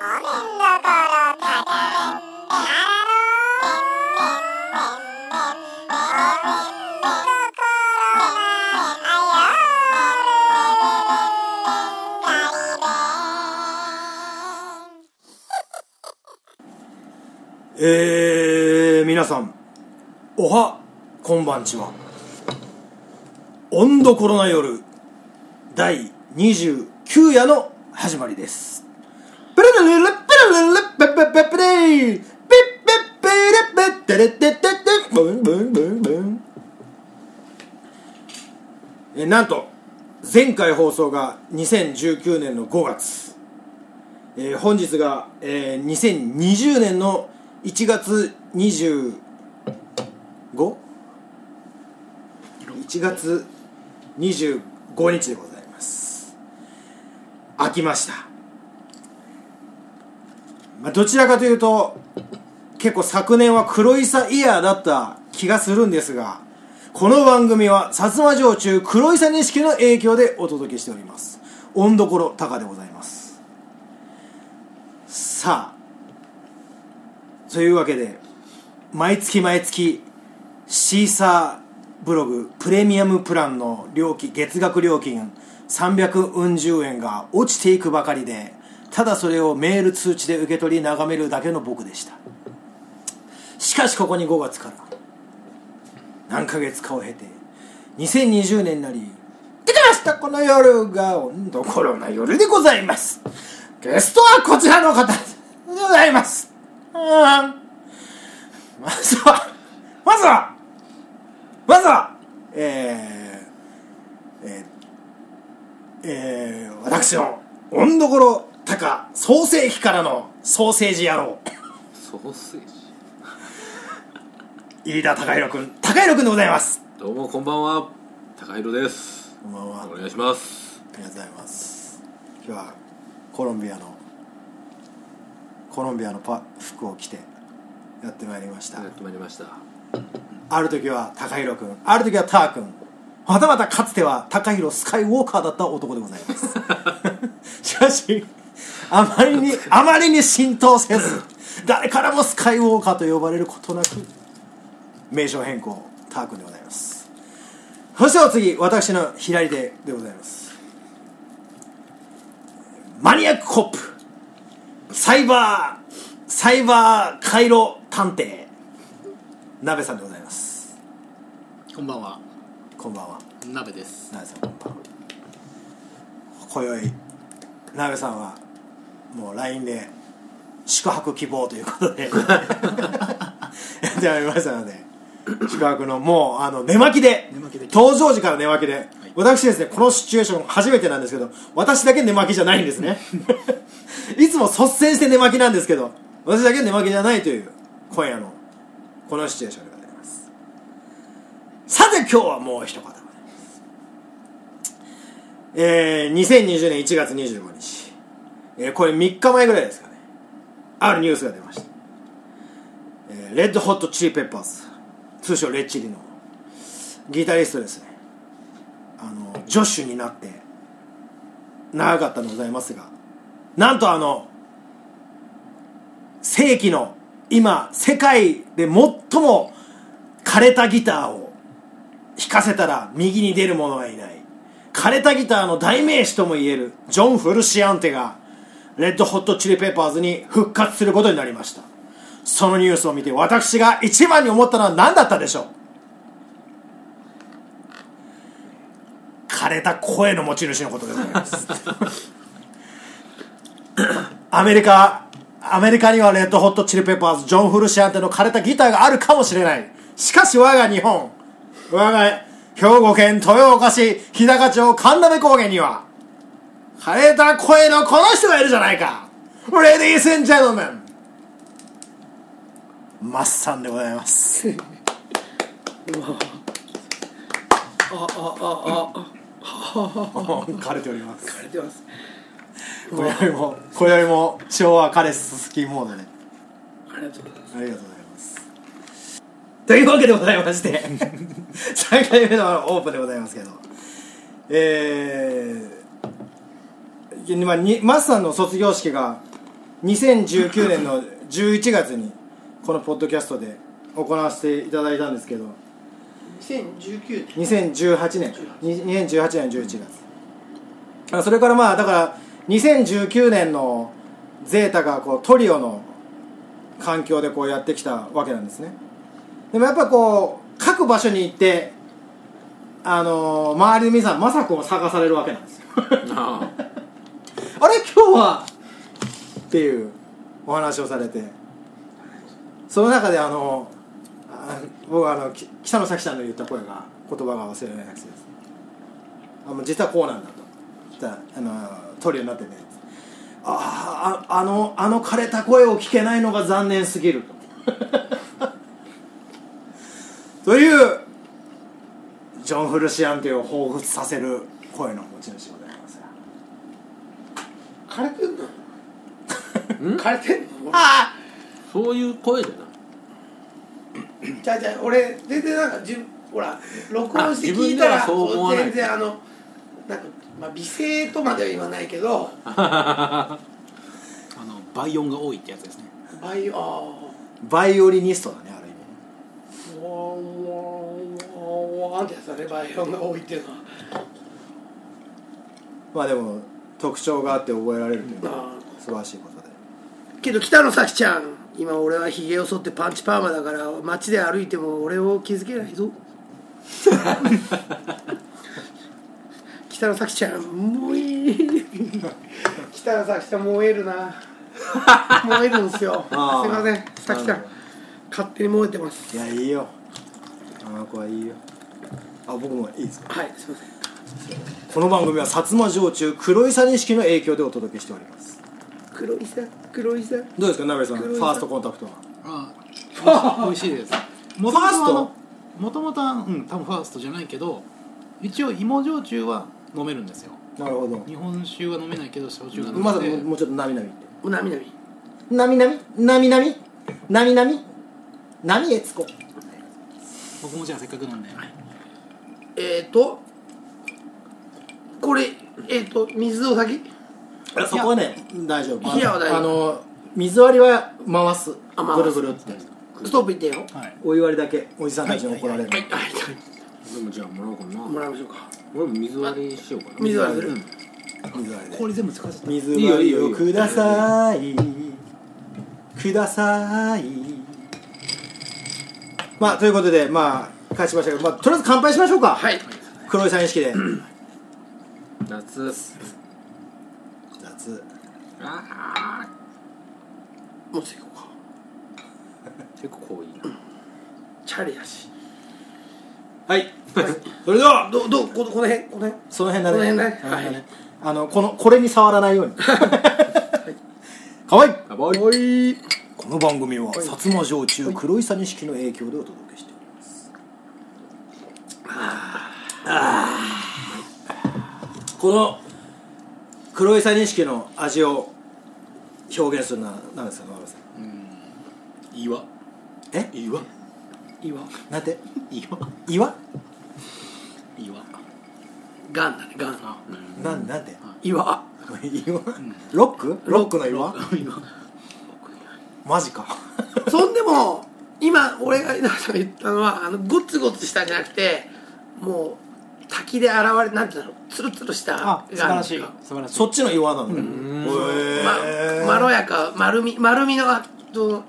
えー、皆さんおはこんばんちは。温度コロナ夜第29夜の始まりです。えなんと前回放送が2019年の5月、えー本日が、えー2020年の1月 25?1 月25日でございます。飽きました、どちらかというと結構昨年は黒いさイヤーだった気がするんですがこの番組は薩摩城中黒いさ錦の影響でお届けしております。温どころ高でございます。さあというわけで毎月毎月シーサーブログプレミアムプランの料金月額料金340円が落ちていくばかりでただそれをメール通知で受け取り眺めるだけの僕でした。しかしここに5月から何ヶ月かを経て2020年になりできましたこの夜が温度コロナ夜でございます。ゲストはこちらの方でございます。まずはまずはまずはえー、えー、えー、私の温どころ高創世紀からのソーセージ野郎。ソーセージ飯田貴弘君。貴弘君でございます。どうもこんばんは。高弘です。こんばんは。お願いします。ありがとうございます。今日はコロンビアのコロンビアのパ服を着てやってまいりました。やってまいりました。ある時は高弘君ある時はター君。またまたかつては高弘スカイウォーカーだった男でございます。しかしあまりに あまりに浸透せず誰からもスカイウォーカーと呼ばれることなく名称変更ター君でございます。そしてお次私の左手でございます。マニアックコップ。サイバーサイバー回路探偵。鍋さんでございます。こんばんは、こんばんは。鍋です。鍋さんこんばんは。今宵鍋さんはもう LINE で宿泊希望ということで。やってまいりましたので宿泊のもうあの寝巻きで登場時から寝巻きで、私ですねこのシチュエーション初めてなんですけど私だけ寝巻きじゃないんですね。いつも率先して寝巻きなんですけど私だけ寝巻きじゃないという今夜のこのシチュエーションでございます。さて今日はもう一方えー、2020年1月25日、えーこれ3日前ぐらいですかね。あるニュースが出ました、えーレッドホットチリペッパーズ。通称レッチリの。ギタリストですね。あのジョッシュになって長かったのでございますがなんとあの世紀の今世界で最も枯れたギターを弾かせたら右に出る者はいない。枯れたギターの代名詞ともいえるジョン・フルシアンテがレッドホットチリペッパーズに復活することになりました。そのニュースを見て私が一番に思ったのは何だったでしょう？枯れた声の持ち主のことでございます。アメリカアメリカにはレッドホットチリペッパーズジョン・フルシアンテの枯れたギターがあるかもしれない。しかし我が日本我が兵庫県豊岡市日高町神鍋高原には枯れた声のこの人がいるじゃないか。レディース・エンジェルメンマッサンでございます枯れております。枯れてます。今宵も今宵も昭和カレス好きモードでありがとうございます。ありがとうございます。というわけでございまして。3回目のオープンでございますけど。えー、まあ、にマスさんの卒業式が2019年の11月にこのポッドキャストで行わせていただいたんですけど。2019 2018年に2018年11月あそれからまあだから2019年のゼータがこうトリオの環境でこうやってきたわけなんですね。でもやっぱこう各場所に行ってあのー周りの皆さんまさこを探されるわけなんですよ あれ今日はっていうお話をされて。その中であのあ僕はあの北野咲ちゃんの言った声が言葉が忘れられなくてです。あもう実はこうなんだと。言ったらあのトリオになってね。あああのあの枯れた声を聞けないのが残念すぎると。というジョン・フルシアンテを彷彿させる声の持ち主でございます枯れてんの？枯れてんの？あそういう声じゃない。じゃあじゃあ俺全然なんかじゅほら録音して聞いたらはそう思わない。全然あのなんか、まあ、美声とまでは言わないけど あの倍音が多いってやつですね。バイあバイオリニストだねある意味。あワンワンワンってやつだねバイオンが多いっていうのはまあでも特徴があって覚えられるというのはあ素晴らしいことで。けど北野咲ちゃん今俺はひげを剃ってパンチパーマだから街で歩いても俺を気づけないぞ。北野咲ちゃん燃え北野咲ちゃん燃えるな。燃えるんですよ。すいません咲ちゃなんる勝手に燃えてます。いやいいよ。あの子はいいよ。あ僕もいいですか？はいすいませんこの番組は薩摩焼酎黒いさ錦の影響でお届けしております。黒いさ黒いさどうですか鍋さんフ黒いさァーストコンタクトは？あ美味しいです。もともファースト？ともともとはうん多分ファーストじゃないけど一応芋焼酎は飲めるんですよ。なるほど。日本酒は飲めないけど焼酎が飲めて、まだもうもうちょっとなみなみって。うなみなみなみなみなみなみなみなみなみえつこ僕もじゃあせっかくなんで、えっ、ー、とこれえっ、ー、と水を先？そこはね大丈夫。冷やは大丈夫。あの水割りは回す。あ回す。ぐるぐるってストップいってよ。はい、お湯割りだけ。おじさんたちに怒られる、はい。はい。でもじゃあもらおうかな。もらいましょうか。俺も水割りしようかな。水割りする。うん。水割り。で氷全部使っちゃった。水割りをください。ください。まあということでまあ勝ちましたけど、まあ、とりあえず乾杯しましょうか。はい。黒井さん意識で夏雑。あもうちょっと行こうか。ー 結構濃いな。チャリやし。はい。それでは。どどここの辺この辺。その辺だね。この辺ね。この辺はい。あのこのこれに触らないように。かわい。いあボーイおいこの番組は薩摩焼酎黒い。さ錦の影響でお届けしておりますこの黒いさ錦の味を表現するのは何ですか野村さん。岩。え？岩。岩。なんて？岩。岩？岩。ガンだねガン。あなんなんて？岩。岩？ロック？ロック。の岩？岩。マジか。そんでも今俺が稲葉さんが言ったのはあのゴツゴツしたんじゃなくてもう滝で現れなんていうんだろうツルツルしたあ素晴らしい。素晴らしい。そっちの岩なの、へまーまろやか丸み丸みのあと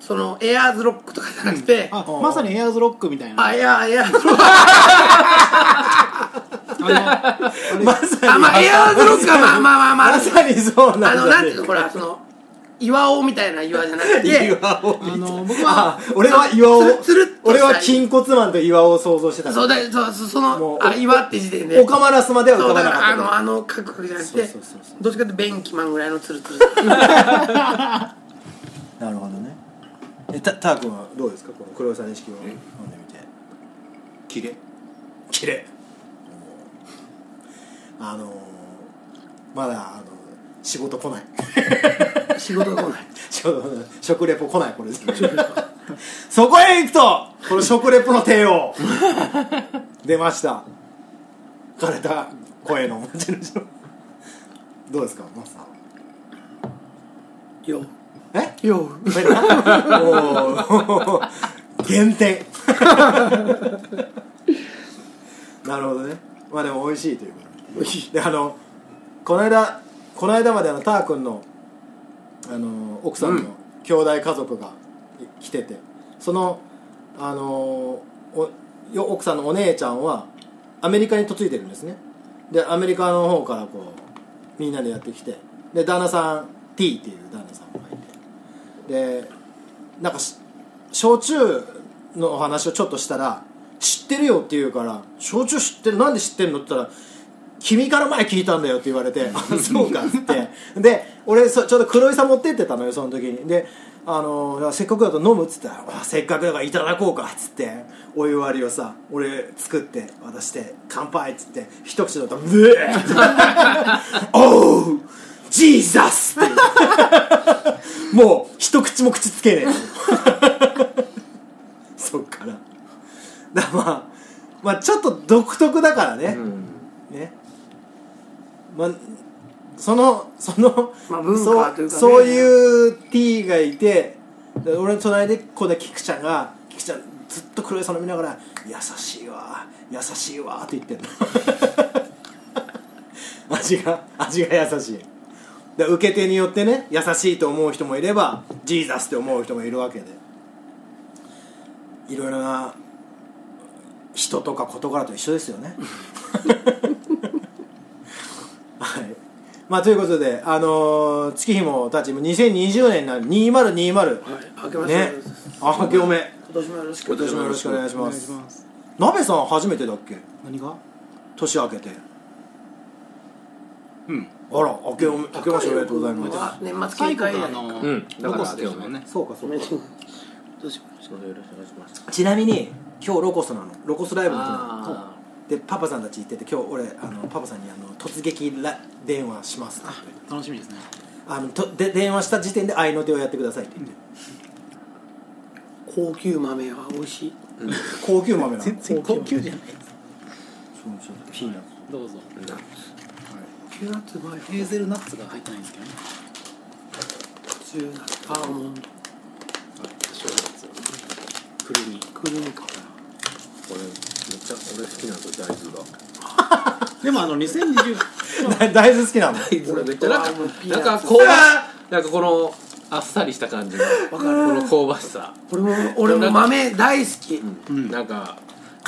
そのエアーズロックとかじゃなくて、あまさにエアーズロックみたいな。あエアーエアーズロック。あまさに。あまあエアーズロックはまあまあまあまあまさにそうなんだあのなんていうのほらその岩尾みたいな岩じゃなくて。岩をのあの僕はあ俺は岩をつる俺は筋骨マンと岩を想像してた。そうだそうそのあ岩って時点で。岡マラスまでは浮そうかばなかった。だからあのあのカクカクじゃなくてどっちかっていうとベンキマンぐらいのツルツルなるほどね。えたたーくんはどうですか？この黒さ錦を飲んでみて。キレ綺麗あのー、まだあの仕事来ない。仕事が来ない。仕 事食レポ来ないこれ。そこへ行くとこの食レポの帝王。出ました。枯れた声の持ち主。のどうですかマスター。よえ？よおー。減点 なるほどね。まあでも美味しいということであのこの間この間まであのター君のあの奥さんの兄弟家族が来ててそのあのおよ奥さんのお姉ちゃんはアメリカに嫁いでるんですね。でアメリカの方からこうみんなでやってきてで旦那さん T っていう旦那さんがいて。でなんかし焼酎のお話をちょっとしたら知ってるよって言うから焼酎知ってるなんで知ってるのって言ったら君から前聞いたんだよって言われてあそうかっつって。で俺そちょうど黒井さん持ってってたのよその時に。であのせっかくだと飲むっつったらせっかくだからいただこうかっつってお湯割りをさ俺作って渡して乾杯っつって一口だったらブエー おうジーザスって。もう一口も口つけねえ。そっから。だからまあまあちょっと独特だからね、うん。ねまあそのその、まあ文化というかね。そういう T がいてで俺の隣でこうね菊ちゃんが菊ちゃんずっと黒井さんの見ながら「優しいわ優しいわ」って言ってんの。味が味が優しい。で受け手によってね優しいと思う人もいればジーザスって思う人もいるわけで。いろいろな人とか事柄と一緒ですよね。は いまあということであのー月日もたちも2020年になる。2020はい明けましてね。あ明けおめ。今年もよろしく今年もよろしくお願いします。いします。鍋さん初めてだっけ？何が年明けてうん。あら明けおめ明けましておめでとうございます。あ年末最警戒やのうん。ロゴスですよね。そうかそうか。どうしよう。よろしくお願いしますちなみに今日ロコスなの。ロコスライブの日なの。あでパパさんたち行ってて今日俺あのパパさんにあの突撃ら電話します。って言って楽しみですね。あのとで電話した時点で合いの手をやってくださいって。言って、高級豆は美味しい。高級豆なの？全然高級じゃない。そうそうピーナッツどうぞ。ピューナッツ。うまい。ヘーゼルナッツが入ってないんですけどね。普通なアーモン。ド正月くるみ。くるみかこれめっちゃ俺好きなんですよ大豆が。でもあの2020 大豆好きなの。俺めっちゃなんかなんか香ばなんかこのあっさりした感じの。この香ばしさ。俺も俺も豆大好き。うん。なんか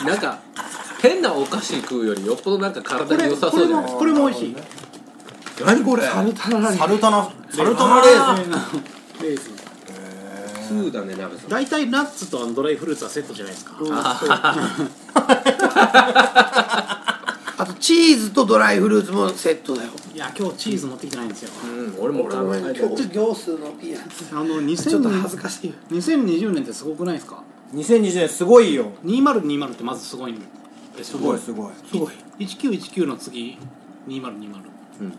なんか変なお菓子食うよりよっぽどなんか体に良さそうじゃないですか。これも美味しい。何これ？サルタナレサルタナサルタナレーズン。レーズン通だね鍋さん。大体ナッツとあのドライフルーツはセットじゃないですか。あとチーズとドライフルーツもセットだよ。いや今日チーズ持ってきてないんですよ。うん俺も俺も考えてる今日行数のピーナッツ。あの2000ちょっと恥ずかしい。2020年ってすごくないですか？2020年すごいよ。2020ってまずすごいんですごいすごい、すごい。1919の次2020うん、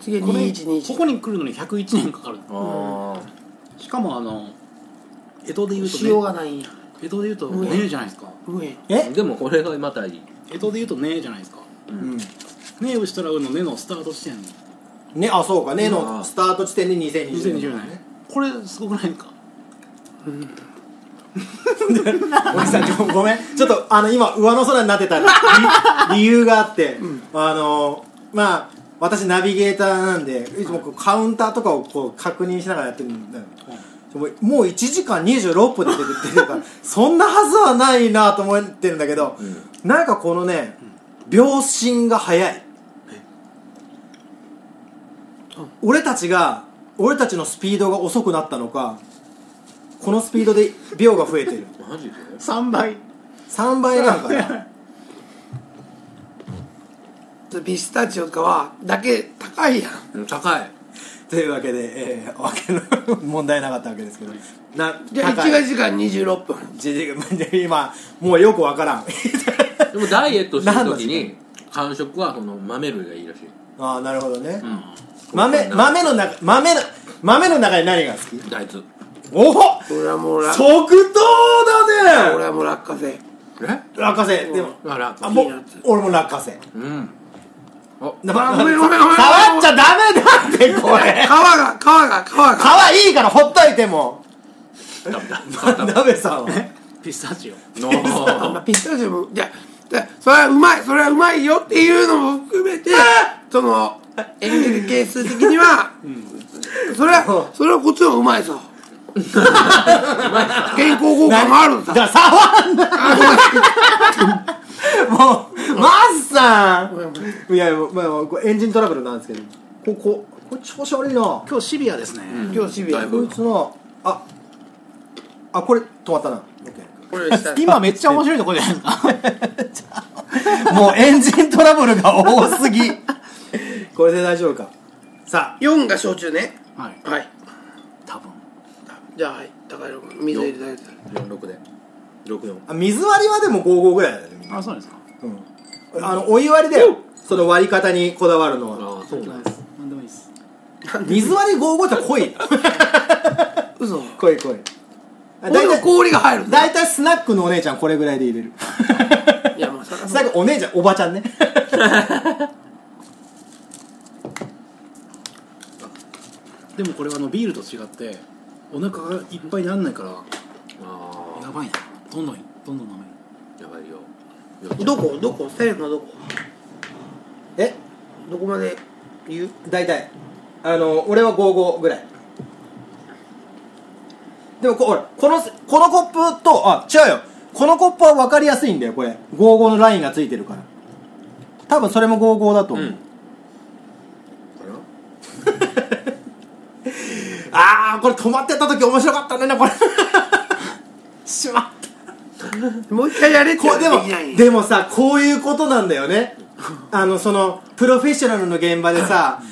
次これ2121ここに来るのに101年かかる。あしかもあの江戸で言うと塩ねがない。んや江戸で言うとうんねえじゃないですか。え。でもこれがまたいい。江戸で言うとねえじゃないですか。うん。ねえをしたらうのねのスタート地点。ねあそうか。ねあのースタート地点で2020 2020年。これすごくないですかおじさんちょごめん。ちょっとあの今上の空になってた 理理由があって、あのまあ私ナビゲーターなんでいつもこうカウンターとかをこう確認しながらやってるんだよもうもう1時間26分で出てるからそんなはずはないなと思ってるんだけど、なんかこのね秒針が早い。俺たちが俺たちのスピードが遅くなったのかこのスピードで秒が増えてる。マジで？3倍。3倍なんかな？ピスタチオとかはだけ高いやんうん。高い というわけで、えー、わけの問題なかったわけですけど。なじゃあ高い。1時間26分。じじ今もうよくわからん。でもダイエットしてる時時に間食はその豆類がいいらしい。ああなるほどね、うん。豆豆の中豆の豆の中に何が好き？大豆。おお俺はもうラ即答だね！俺はもう落花生え？落花生。でもあらあも俺も落花生。うんなあごめんごめんごめん。触っちゃダメだってこれ。皮が皮が皮が。皮いいからほっといても。鍋さんは。ピスタチオ。ピスタチオ。もいやでそれはうまいそれはうまいよっていうのも含めてそのエンゲル係数的には、それはそれはこっちの方がうまいぞ。健康効果もあるんさだ触んな もうマスさんいやまあエンジントラブルなんですけどこここれ調子悪いな。今日シビアですね、今日シビア。こいつのああこれ止まったな。OK これした 今めっちゃ面白いところじゃないですかもうエンジントラブルが多すぎ。これで大丈夫か。さ4が焼酎ね。はい。はい。多分。じゃあはい。高弘君水入れていただいて46で64ああ水割りはでも55ぐらいだよね。みんなあそうですか。うん。あのお湯割りだよその割り方にこだわるの。はああそうなんです。なんでもいいです水割り55って濃い。嘘。濃い濃い。あ俺の氷が入るんだ大体スナックのお姉ちゃんこれぐらいで入れる。いやまあスナックお姉ちゃんおばちゃんね。でもこれはあのビールと違ってお腹がいっぱいになんないからあやばいなどんどんどんどん飲めやばいよ。どこ？どこ？セレフのどこ？え？どこまで？言う？大体。あの俺は55ぐらい。でもこほらこのこのコップとあ違うよ。このコップは分かりやすいんだよこれ。55のラインがついてるから。多分それも55だと思う、うん。あ あこれ止まってた時面白かったねこれ。しまったもう一回やれって。こうでもできないでもさこういうことなんだよね。あのそのプロフェッショナルの現場でさ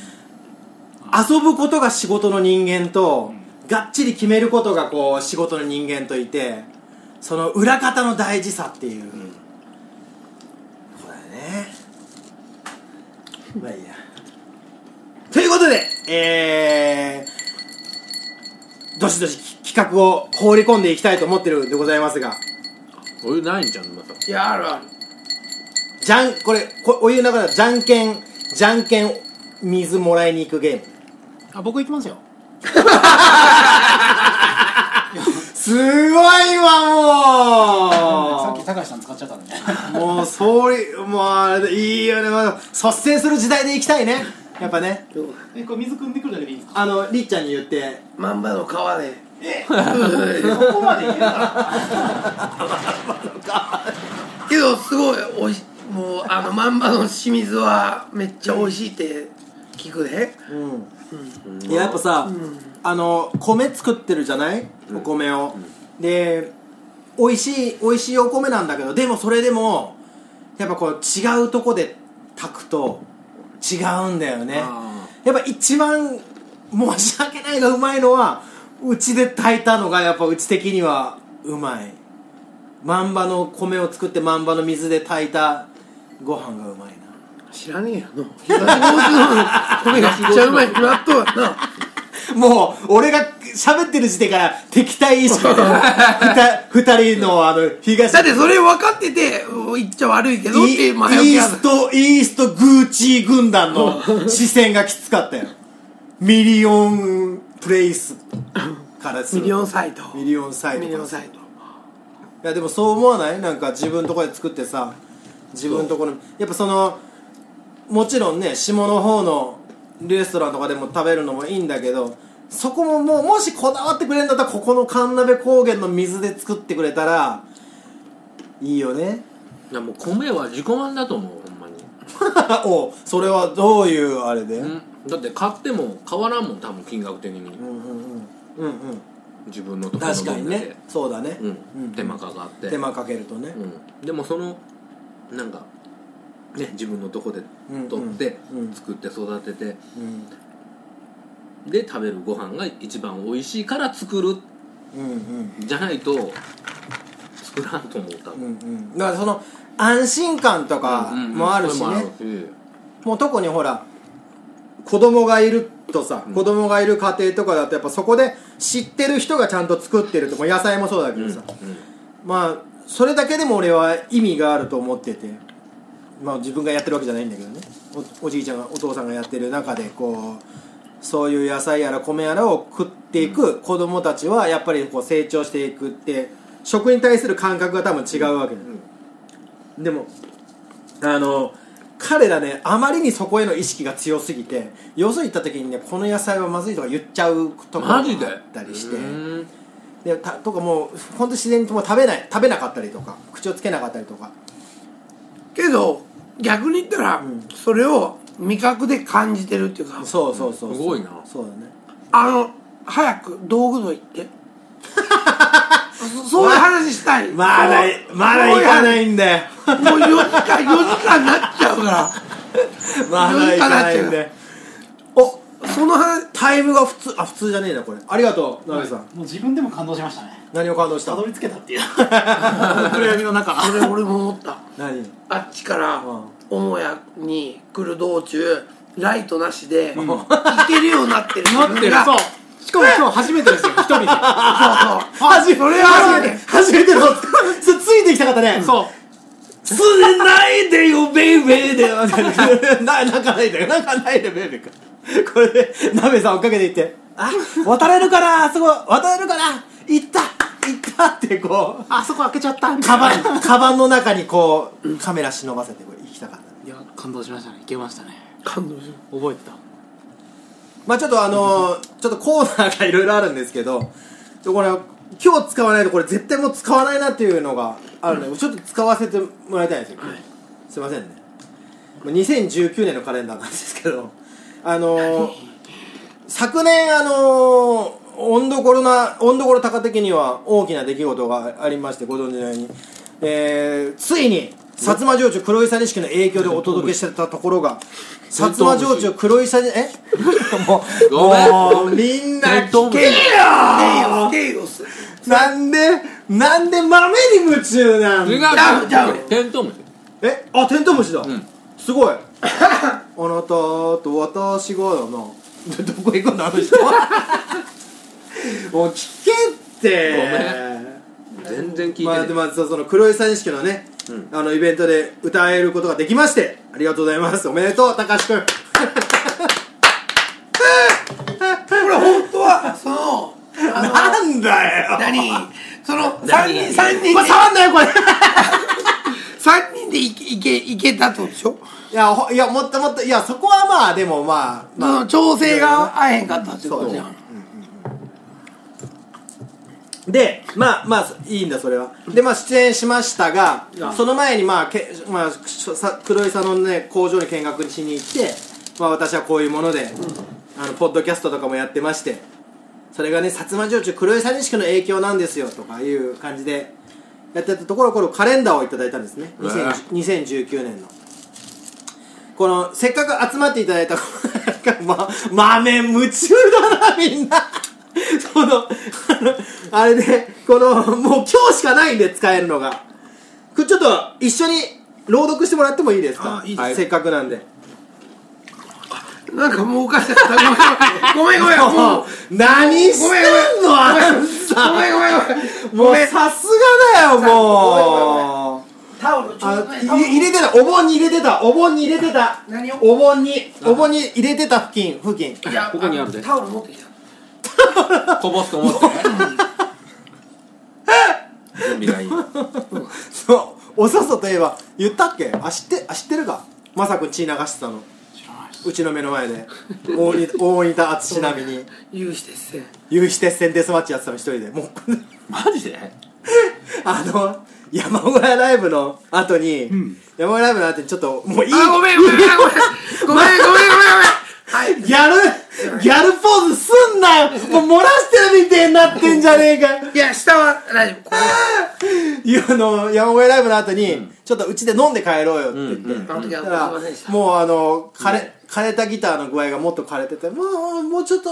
遊ぶことが仕事の人間とがっちり決めることがこう仕事の人間といてその裏方の大事さっていう、これね。まあいいや。ということでえー、どしどし企画を放り込んでいきたいと思ってるんでございますがお湯ないんじゃんまさいやあるある。じゃんこれこお湯の中でじゃんけんじゃんけん水もらいに行くゲーム。あ僕行きますよ。すごいわもさっき高橋さん使っちゃったんでうもうそういもうあれいいよね。もう率先する時代で行きたいね。やっぱね。えこれ水汲んでくるだけでいいんですか？あのりっちゃんに言って。まんまの皮でそこまでいけるかけどすごいおいしもうあのまんまの清水はめっちゃ美味しいって聞くで。うん。いややっぱさ、あの米作ってるじゃない？お米を、で美味しい美味しいお米なんだけどでもそれでもやっぱこう違うとこで炊くと違うんだよね。あやっぱ一番申し訳ないがうまいのはうちで炊いたのがやっぱうち的にはうまい。万場の米を作って万場の水で炊いたご飯がうまいな。知らねえよの米がめっちゃうまいに決まっとるわな。もう俺が喋ってる時点から敵対意識でふた二人のあの東だってそれ分かってて言っちゃ悪いけどっイて前置きある。イーストイーストグーチー軍団の視線がきつかったよ。ミリオンプレイスからするミリオンサイトミリオンサイトミリオンサイトいやでもそう思わない？なんか自分のとこで作ってさ自分のところやっぱそのもちろんね下の方のレストランとかでも食べるのもいいんだけどそこももうもしこだわってくれるんだったらここの神鍋高原の水で作ってくれたらいいよね。いやもう米は自己満だと思うほんまに。おそれはどういうあれで、うん、うんだって買っても変わらんもん多分金額的に。うんうんうん。うん自分のところの確かにね。そうだね、うん。手間かかって。手間かけるとね、うん、でもそのなんかね自分のとこでうん取って、うん。作って育ててうん。で食べるご飯が一番美味しいから作るうんうん。じゃないと作らんと思う多うんう分ん。だからその安心感とかもあるしね。あるし。もう特にほら子供がいるとさ、子供がいる家庭とかだとやっぱそこで知ってる人がちゃんと作ってるとか野菜もそうだけどさ、まあそれだけでも俺は意味があると思ってて。まあ自分がやってるわけじゃないんだけどね。おおじいちゃんがお父さんがやってる中でこうそういう野菜やら米やらを食っていく子供たちはやっぱりこう成長していくって食に対する感覚が多分違うわけだ、でもあの彼らねあまりにそこへの意識が強すぎてよそ行った時にねこの野菜はまずいとか言っちゃうところがあったりして。うんでたとかもう本当自然ともう食べない食べなかったりとか口をつけなかったりとか。けど逆に言ったら、それを味覚で感じてるっていうか。そうそうそうそう。すごいな。そうだね。あの早く道具の行って そそういう話したい。まだまだ行かないんだよ。もう4時間4時間になっちゃうから。まだ行かないんだよ。おその話タイムが普通あ普通じゃねえなこれ。ありがとうナベさん、もう自分でも感動しましたね。何を感動した？たどり着けたっていう。暗闇の中。それ俺も思った。何？あっちからうん。母屋に来る道中ライトなしで行けるようになってる なってる。そうしかも今日初めてですよ一人で。そうそう。はじそれは初めて。初めてのそれついてきたかったね。そう。すれないでよベイベーで。な泣 かないで泣かないでベイベーかこれでナベさん追っかけていって。あ渡れるかなあそこ渡れるかな行った。行ったってこう。あそこ開けちゃった。カバンカバンの中にこうカメラ忍ばせてこれ行きたかった。いや感動しましたね。いけましたね。感動する覚えてたまあちょっとあのーちょっとコーナーがいろいろあるんですけどでこれ今日使わないとこれ絶対もう使わないなっていうのがあるので、ちょっと使わせてもらいたいんですよ、すいませんね。まあ2019年のカレンダーなんですけどあのー昨年あのー温度コロナ温度コロ高的には大きな出来事がありましてご存知のように、えーついに薩摩焼酎黒いさ錦の影響でお届けしてたところが薩摩焼酎黒いさにえ？もうごめん。もうみんな聞けよケイオスなんでなんで豆に夢中なん？テントウムシ。え？あテントウムシだ、ん。すごい。あなたと私がだな。ど どこ行くんだあの人？もう聞けって。全然聞いてないまあでまあそその黒いさ錦のね、あのイベントで歌えることができましてありがとうございます。おめでとう高橋君これ本当はそのなんだよ。何？その3人三人触んなよこれ。三人でいけいけいけたとでしょ？いやほいやもっともっといやそこはまあでもまあそまあ。の調整が合えへんかったってことじゃんでまあまあいいんだそれは。でまあ出演しましたがその前にまあけ、まあ、しさ黒井さんのね工場に見学しに行って、まあ、私はこういうもので、あのポッドキャストとかもやってましてそれがね薩摩焼酎黒井さん錦の影響なんですよとかいう感じでやってたところこのカレンダーをいただいたんですね。うわ2019年の。このせっかく集まっていただいたま豆夢中だなみんなそのあのあれでこのもう今日しかないんで使えるのが。ちょっと一緒に朗読してもらってもいいですか？あいいです。はいせっかくなんで。なんかもうおかしかった。ごめんごめん。ごめんも う。何してんのあんごさめんごめんごめん。もうさすがだよもう。タオルちょあっと入れてた。お盆に入れてた。お盆に入れてた。何を？お盆にお盆に入れてた付近付近。いやここにあるで。タオル持ってきたこぼすと思って。準備がいい。そう。おさそといえば。言ったっけ？あ知ってあ知ってるか？まさくん血流してたの。うちの目の前で。大仁 大仁田淳並みに。有志鉄線。有志鉄線デスマッチやってたの一人で。もう マジで？あの山小屋ライブの後に、山小屋ライブの後にちょっともういい。あごめんごめんごめん。ごめんごめんごめんごめんはい。ギャルギャルポーズすんなよ。もう漏らしてるみてえになってんじゃねえかいや下は大丈夫。こ いやあの山小屋ライブの後に、ちょっとうちで飲んで帰ろうよって言って、あの時はすいだからませんでした。もうあの枯れ枯れたギターの具合がもっと枯れてて「もうもうちょっと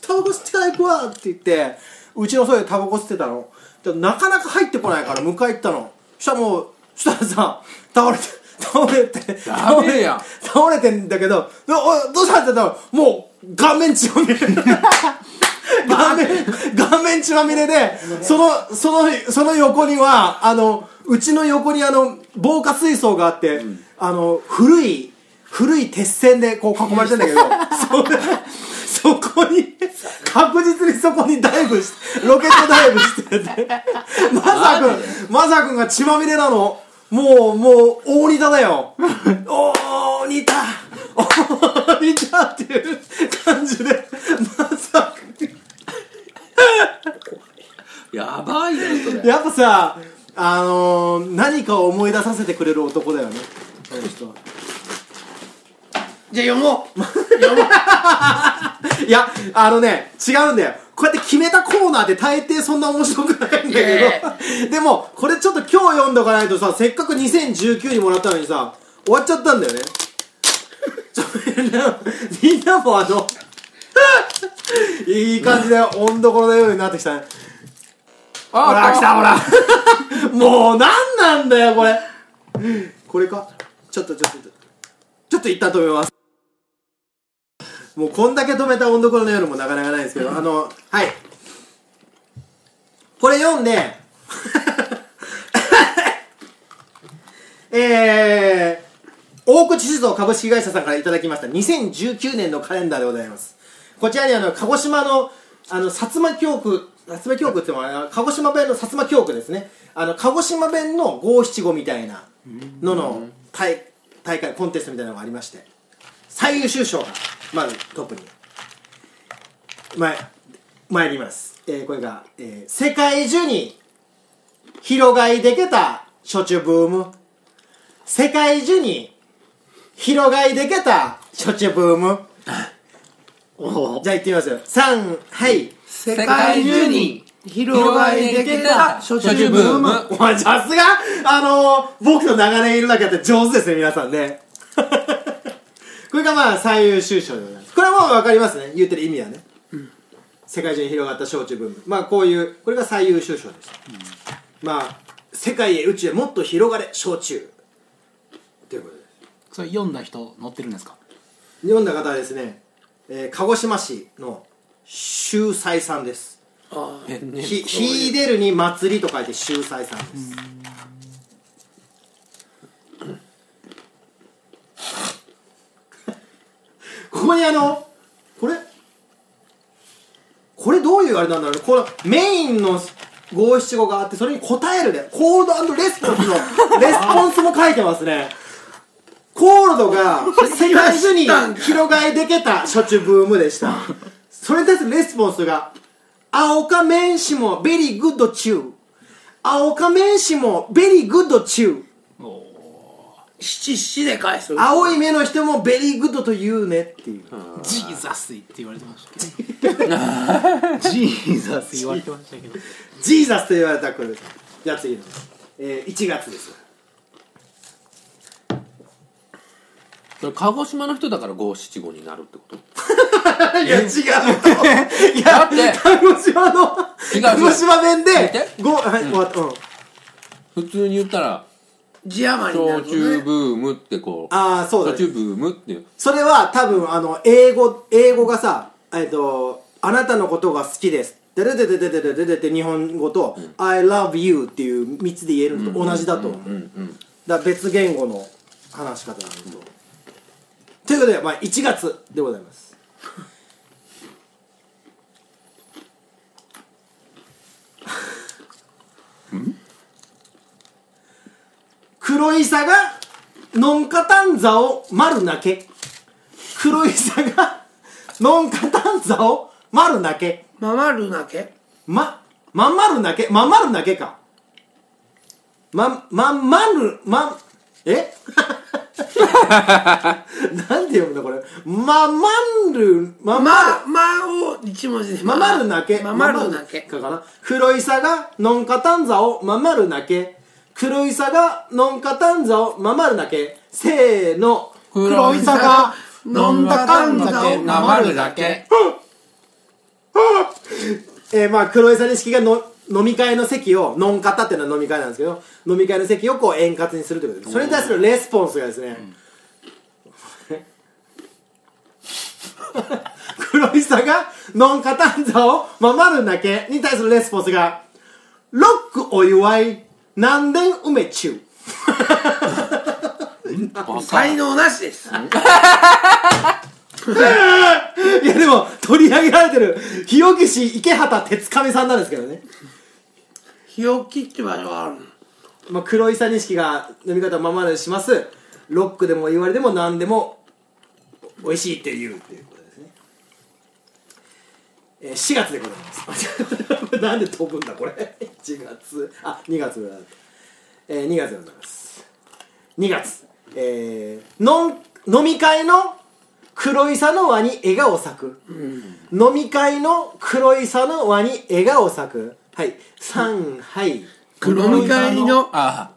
タバコ吸ってから行くわ」って言ってうちのそでタバコ吸ってたの。でなかなか入ってこないから迎え行ったの。そしたらもうそしたらさ倒れて倒れてダメやん。倒れてんだけど「おおどうした?」って言ったらもう顔面血まみれ。顔面顔面血まみれでそのそのその横にはあのうちの横にあの防火水槽があって、あの古い古い鉄線でこう囲まれてんだけどそそこに確実にそこにダイブしてロケットダイブしてて。まさくんまさくんが血まみれなのもうもう大仁田だよ。大仁田。大仁田っていう感じでまさくんやばいねそれ。やっぱさあのー、何かを思い出させてくれる男だよね。この人は。じゃあ読もう。読もう。いやあのね違うんだよこうやって決めたコーナーって大抵そんな面白くないんだけど。でもこれちょっと今日読んどかないとさせっかく2019にもらったのにさ終わっちゃったんだよね。ちょみんなもあのいい感じで温どころのようになってきたね。ほら。来たほら。もう何なんだよこれ。これか？ちょっとちょっとちょっとちょっと一旦止めますもうこんだけ止めた温どころの夜もなかなかないですけどあのはい。これ読んで えー、大口酒造株式会社さんからいただきました2019年のカレンダーでございます。こちらにあの鹿児島のあの薩摩教区薩摩教区ってもあの鹿児島弁の薩摩教区ですね。あの鹿児島弁の五七五みたいなのの大大会コンテストみたいなのがありまして。最優秀賞がまずトップに。ま参ります、えーこれが、えー世界中に広がりでけた焼酎ブーム。世界中に広がりでけた焼酎ブーム。じゃあ行ってみますよ。3はい。世界中に広がりできた初中ブーム。お前さすがあのー、僕と長年いるだけあって上手ですね皆さんねこれがまあ最優秀賞でございます。これはもう分かりますね。言ってる意味はね、世界中に広がった焼酎ブームまあこういうこれが最優秀賞です、まあ世界へ宇宙へもっと広がれ焼酎ということです。それ読んだ人載ってるんですか？読んだ方はですね、えー鹿児島市の秀才さんです。あえねひ秀でるに祭りと書いて秀才さんですここにあのこれ？これどういうあれなんだろうね。このメインの五七五があってそれに答えるでコールドレスポンスの レスポンスも書いてますね。コールドが世界中に広がりでけた処置ブームでした。それに対するレスポンスが青か面子もベリーグッドチュー青か面子もベリーグッドチュー七七で返す。青い目の人もベリーグッドと言うねっていう。ジーザスって言われてましたけど。ジーザス。言われてましたけど。ジーザスと言われたこれです。じゃあ次の、えー、1月ですそれ鹿児島の人だから五七五になるってこと？いや違ういやだって。鹿児島の鹿児島弁見でて。ごはい終わった。うん。普通に言ったら字余りになる焼とね酎ブームってこう。ああそうだ、ね、焼酎ブームっていう。それは多分あの英語英語がさえっとあなたのことが好きです。でででででででででで日本語と、I love you っていう3つで言えるのと同じだと。思う、うんうん。だから別言語の話し方なんだと。ということで、まあ、1月でございます 黒いさがノンカタンザを丸なけ黒いさがノンカタンザを丸なけママルだけま、まんまるなけ、まんまるなけか。ま、まんまる、まん、え？なんて読むんだこれ？ままんる、まんまま、まを一文字でままるなけ。ままるだけかかな。黒いさが、のんかたんざをままるなけ。黒いさが、のんかたんざをままるなけ。せーの。黒いさが飲んだかんだけなまるだけえ、まあ黒いさ錦がの飲み会の席をノンカタっていうのは飲み会なんですけど飲み会の席をこう円滑にするということでそれに対するレスポンスがですね、黒いさがノンカタンザを守るだけに対するレスポンスがロックお祝い何年梅中？才能なしです いやでも取り上げられてる日置市池畑哲上さんなんですけどね、日置って場所があるまあ、黒いさ錦が飲み方をままでします。ロックでも言われでも何でも美味しいって言うっていうえー、4月でございます。なんで飛ぶんだこれ？1月。あ2月だえー、2月でございます。2月。えー、のん飲み会の黒いさの輪に笑顔咲く、飲み会の黒いさの輪に笑顔咲く。はい。3はい。飲み会のあ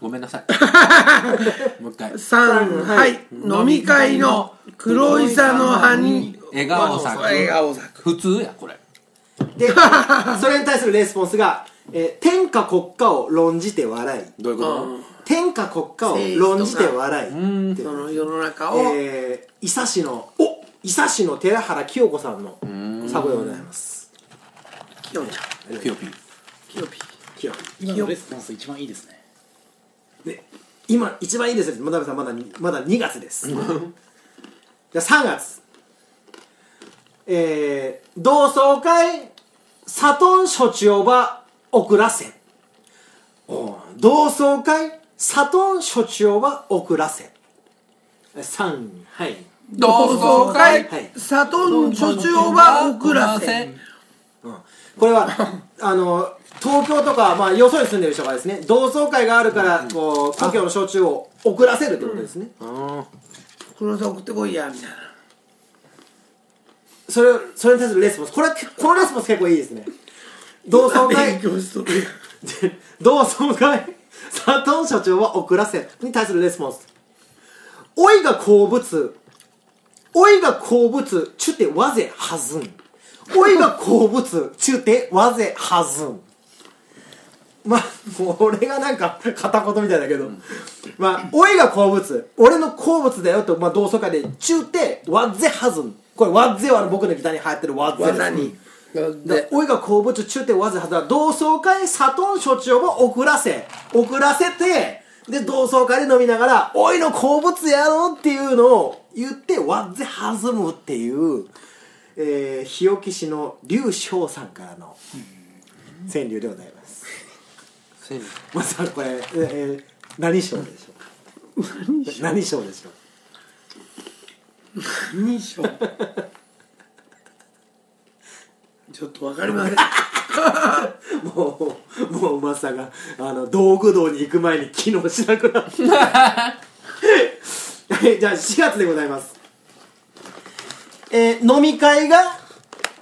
ごめんなさい。もう一回。3はい。飲み会の黒いさの葉に笑顔咲く。笑顔咲く普通やこれ。で それに対するレスポンスが、えー天下国家を論じて笑い。どういうこと？天下国家を論じて笑い。うんってその世の中を、えー、伊佐市のお！伊佐市の寺原清子さんの作でございます。きよちゃん。ピヨピきよぴ清今のレスポンス一番いいですね。で今一番いいです。よまださんまだまだ2月です。じゃあ3月えー、同窓会サトン処置をば遅らせお同窓会サトン処置をば遅らせ3はい。同窓会はい。里の処置をば遅らせこれは あの東京とか、まあ、よそに住んでる人がですね同窓会があるからこう故郷の焼酎を遅らせるってことですね。あ黒さ送ってこいやみたいなそれそれに対するレスポンス。これこのレスポンス結構いいですね。同窓勉会同窓会。佐藤社長は遅らせに対するレスポンス。おいが好物。おいが好物ちゅてわぜはずん。おいが好物ちゅてわぜはずんまあもう俺がなんか片言みたいだけど。まあおいが好物。俺の好物だよと、まあ、同窓会でちゅうてわぜはずん。これわぜは僕のギターに流行ってるわぜです。技に。でおいが好物中てわざわざ同窓会サトン所長を遅らせ。遅らせてで同窓会で飲みながら「おいの好物やろ」っていうのを言ってわぜ弾むっていう、えー、日置市の劉翔さんからの川柳でございます千里まずはこれ、えー、何賞でしょう？何賞でしょう？何しょちょっとわかりません。もうもうまさがあの道具道に行く前に機能しなくなった。はいじゃあ4月でございます。えー飲み会が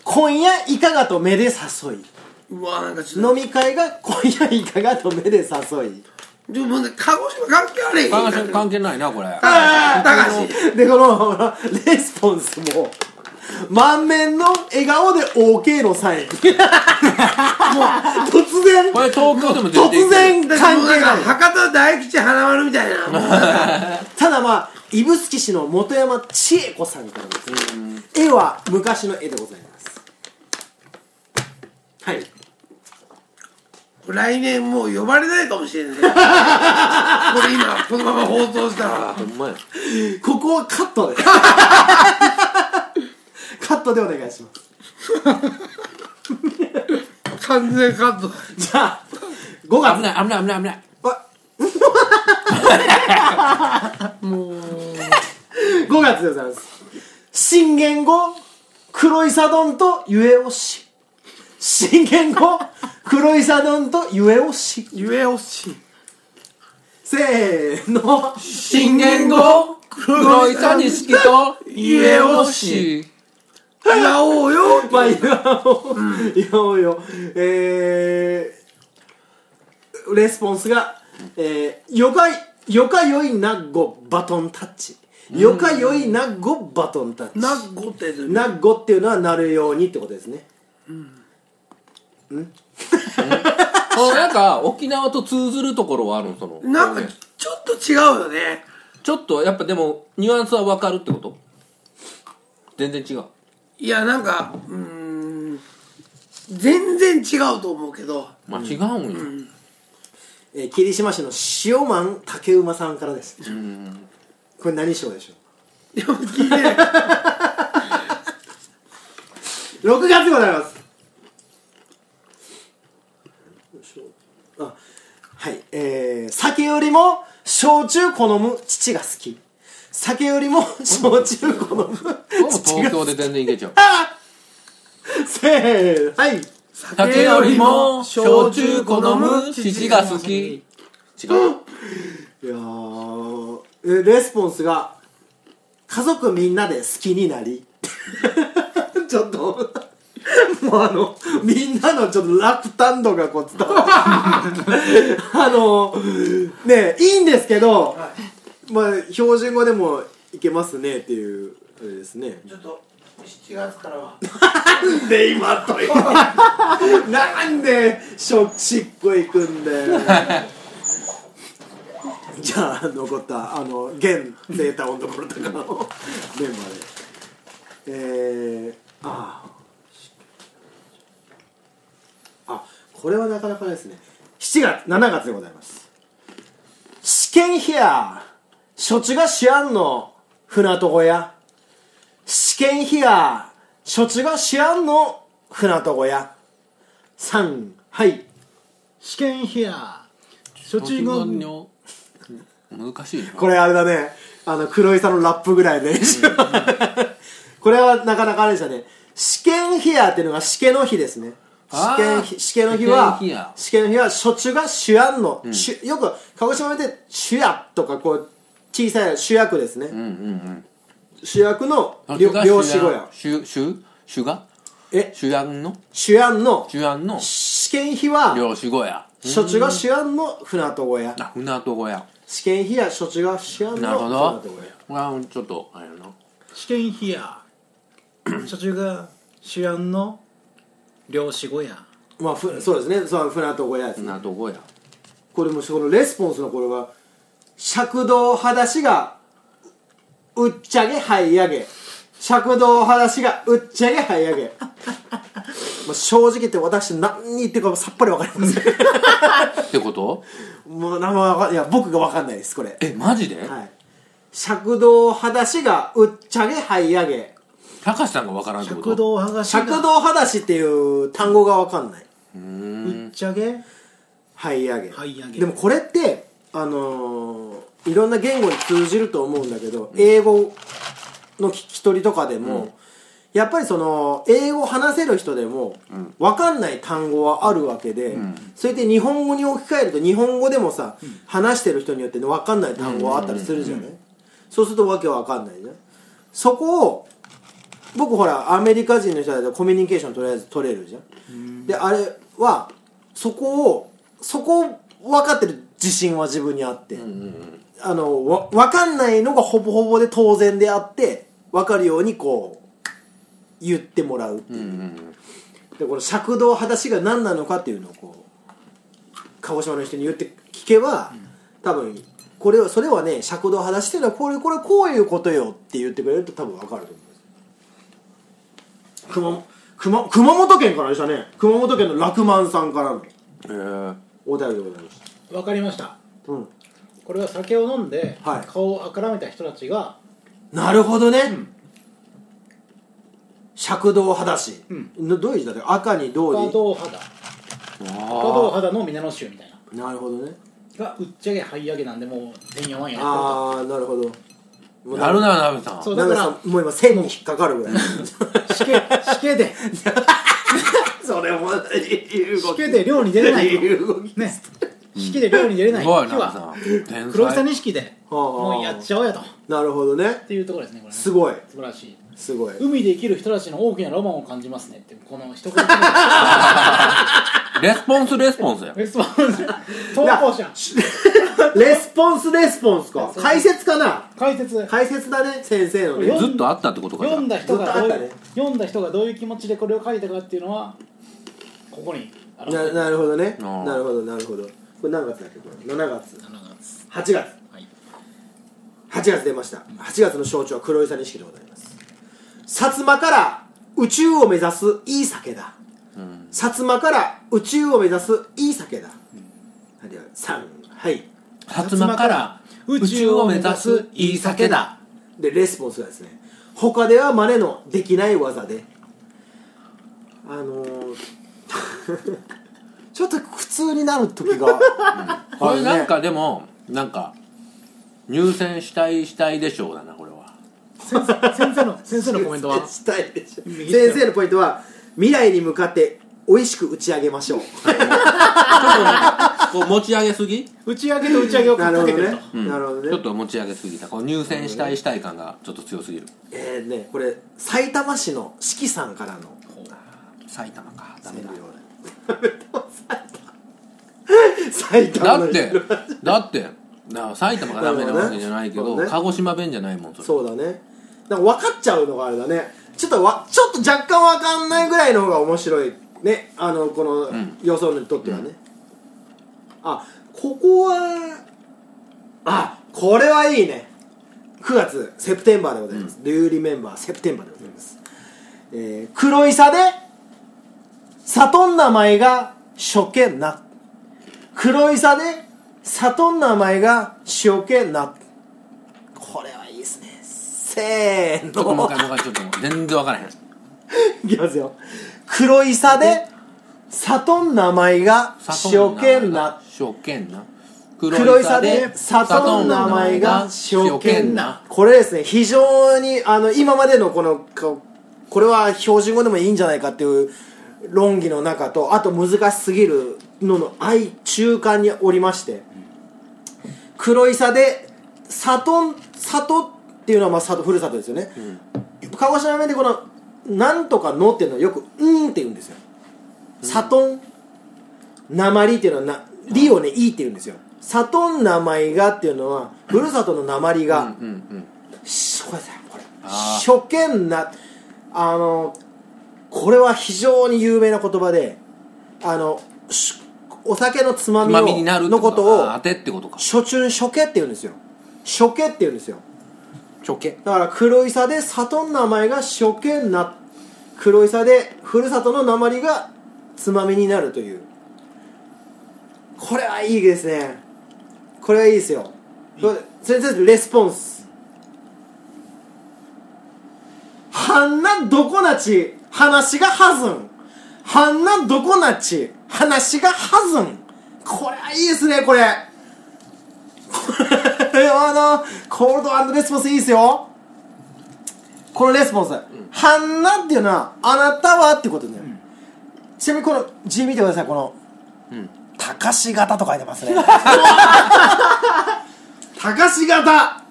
今夜いかがと目で誘いうわなんかちょっと飲み会が今夜いかがと目で誘い。でもね鹿児島関係あれへん関係関係ないなこれ。あ高橋。でこのレスポンスも満面の笑顔で OK のサイン。もう突然これ東京でも絶対突然関関係ない。係ない博多大吉花丸みたいな。ただまあ指宿市の本山千恵子さんからですね。絵は昔の絵でございます。はい来年もう呼ばれないかもしれない これ今このまま放送したら。ほんまや。ここはカットで。カットでお願いします。完全カット。じゃあ5月。危ない危ない危ない危ない。もう。5月でございます。新元号黒いサドンとゆえおし。新元号黒いサドンとゆえおし。ゆえ惜し。いせーの。信玄語黒いさ錦とゆえ惜し。いやおうよ。まあ言おう、言おうよ。えー、レスポンスがえー、よかよかよいなっごバトンタッチ。よかよいなっごバトンタッチ。なっごってずなっごっていうのはなるようにってことですねこの なんか沖縄と通ずるところはあるの？そのなんかちょっと違うよね。ちょっとやっぱでもニュアンスは分かるってこと？全然違う。いやなんかうーん全然違うと思うけど。まあ違うんや、えー霧島市の塩満竹馬さんからです。うん。これ何賞でしょでも聞いてない。う6月でございますあはいえー、酒よりも焼酎好む父が好き。酒よりも焼酎好むもう父が東京で全然いけちゃう。せーはい。酒よりも焼酎好む父が好き。違う。いやーえレスポンスが家族みんなで好きになり。ちょっと もうあのみんなのちょっとラプタンドがこう伝わって。あのねいいんですけど、まあ標準語でもいけますねっていうあれですね。ちょっと7月からは。なんで今という。なんでしょしっこ行くんだよじゃあ残ったあの現データのところとかのメンバーで。えー、あああこれはなかなかですね。7月7月でございます。試験ヒア処置がしあんの船と小屋。試験費や処置がしあんの船と小屋。3はい。試験費や処置後の難しいな。これあれだね。あの黒井さんのラップぐらいで。これはなかなかあれでしたね。試験費やっていうのが試験の日ですね試験日試験の日は試験の日は処置が主案の、しよく鹿児島で主役とかこう小さい主役ですね、うんうんうん。主役の漁師小屋。役主主主が？え？主役の？主案の主役の？試験費は漁師小屋。処置が主案の船と小屋。あ船と小屋。試験費や処置が主案のなるほ船どと小屋。これはちょっとあれやな。試験費や。処置が主案の漁師小屋。まあふそうですね。その船と小屋ですね。船と小屋。これもこのレスポンスのこれが尺道裸足がうっちゃげはい上げ。尺道裸足がうっちゃげはい上げ。まあ正直言って私何に言ってるかさっぱりわかりませんってこと？もう何もわかんいや僕がわかんないですこれ。えマジで？はい。尺道裸足がうっちゃげはい上げ高橋さんがわからんってこと？食堂剥がしが尺道裸足っていう単語がわかんない。うーん。ぶっちゃげ？はい上げ。はい上げ。でもこれってあのーいろんな言語に通じると思うんだけど英語の聞き取りとかでも、やっぱりその英語を話せる人でも、分かんない単語はあるわけで、それで日本語に置き換えると日本語でもさ、話してる人によって分かんない単語はあったりするじゃない、そうするとわけわかんないじゃん。そこを僕ほらアメリカ人の人だとコミュニケーションとりあえず取れるじゃん。であれはそこをそこを分かってる自信は自分にあって、あのわ分かんないのがほぼほぼで当然であって分かるようにこう言ってもらうっていう、でこの尺道裸足が何なのかっていうのをこう鹿児島の人に言って聞けば、多分これはそれはね尺道裸足っていうのはこれこれこういうことよって言ってくれると多分分かると思います熊熊熊本県からでしたね。熊本県の楽満さんからのへえお便りでございましわかりました。た、うん、これは酒を飲んではい。顔をあからめた人たちがなるほどね、尺道裸足、うん。のどういう字だった？赤に銅赤に道肌。赤道あ肌の皆の衆みたいな。なるほどね。がうっちゃげはい上げなんでもうてんやわんややああなるほどもうあやるななべさん。そうだからもう今線に引っかかるぐらい。死刑死刑で。それもいい死刑で漁に出れないい動ね。死刑で漁に出れない。すごい日はさん。天黒下才錦でもうやっちゃおうやと。っなるほどね。ていうところですねこれね。すごい。素晴らしいすごい。海で生きる人たちの大きなロマンを感じますね。ってこの一言レスポンスレスポンスや。レスポンス。投稿者。レスポンスレスポンスか。解説かな。解説。解説だね先生のね。よずっとあったってことか読んだ人がどういう、読んだ人がどういう気持ちでこれを書いたかっていうのはここにななるほどね。なるほどなるほど。これ何月だっけ？これ？7月。7月。8月。はい。8月出ました。8月の焼酎は黒伊佐錦でございます薩摩から宇宙を目指すいい酒だ、薩摩から宇宙を目指すいい酒だ、はいでは3はい。薩摩から宇宙を目指すいい酒だ。でレスポンスがですね他では真似のできない技で。あのー ちょっと苦痛になる時が これなんあかでもなんか入選したいしたいでしょうだなこれ。は先生の先生のコメントは？したいでしょ。右手先生のポイントは未来に向かって美味しく打ち上げましょう。こう持ち上げすぎ、打ち上げと打ち上げをかなるほどけてるとね、うん。なるほどね。ちょっと持ち上げすぎた。こう入選したいしたい感がちょっと強すぎる。えー、ねこれ埼玉市の四季さんからの。埼玉か。ダメだ。埼玉。のだってだってな埼玉がダメなわけじゃないけど、ね。鹿児島弁じゃないもんそれ。そうだね。なんか分かっちゃうのがあれだね。ちょっとわちょっと若干分かんないぐらいの方が面白いね。あのこのん。予想にとってはね、あここはあこれはいいね。9月セプテンバーでございます、Do you remember セプテンバーでございます、えー、黒いさで里ん名前が初見な。黒いさで里ん名前が初見なこれはいいですね。せーちょっともうの一回もう一回ちょっと全然分からへん。いきますよ。黒いさで里ん名前が初見な。初見な。黒いさで里ん名前が初見な。これですね非常にあの今までのこのここれは標準語でもいいんじゃないかっていう論議の中とあと難しすぎるのの愛中間におりまして黒いさで里里っていうのはまあ里ふるさとですよね、鹿児島弁でこの「なんとかの」っていうのはよく「うん」って言うんですよ。里ん鉛っていうのはな「り」をね「い」って言うんですよ。里ん名前がっていうのはふるさとの鉛が、うんうんしこれだよこれあ初見なあのこれは非常に有名な言葉であのしお酒のつまみをのことをあ当てってことか。初中初見って言うんですよ。初見って言うんですよ。初見。だから黒いさで里の名前が初見な黒いさでふるさとの鉛がつまみになるという。これはいいですね。これはいいですよ。これ先生レスポンス。はんなどこなち話がはずんはんなどこなち話がはずんこれはいいですねこれ。これあのコールドレスポンスいいですよ。このレスポンス、はんなっていうのはあなたはってことね、ちなみにこの字見てくださいこの。うん。高し型と書いてますね。高し型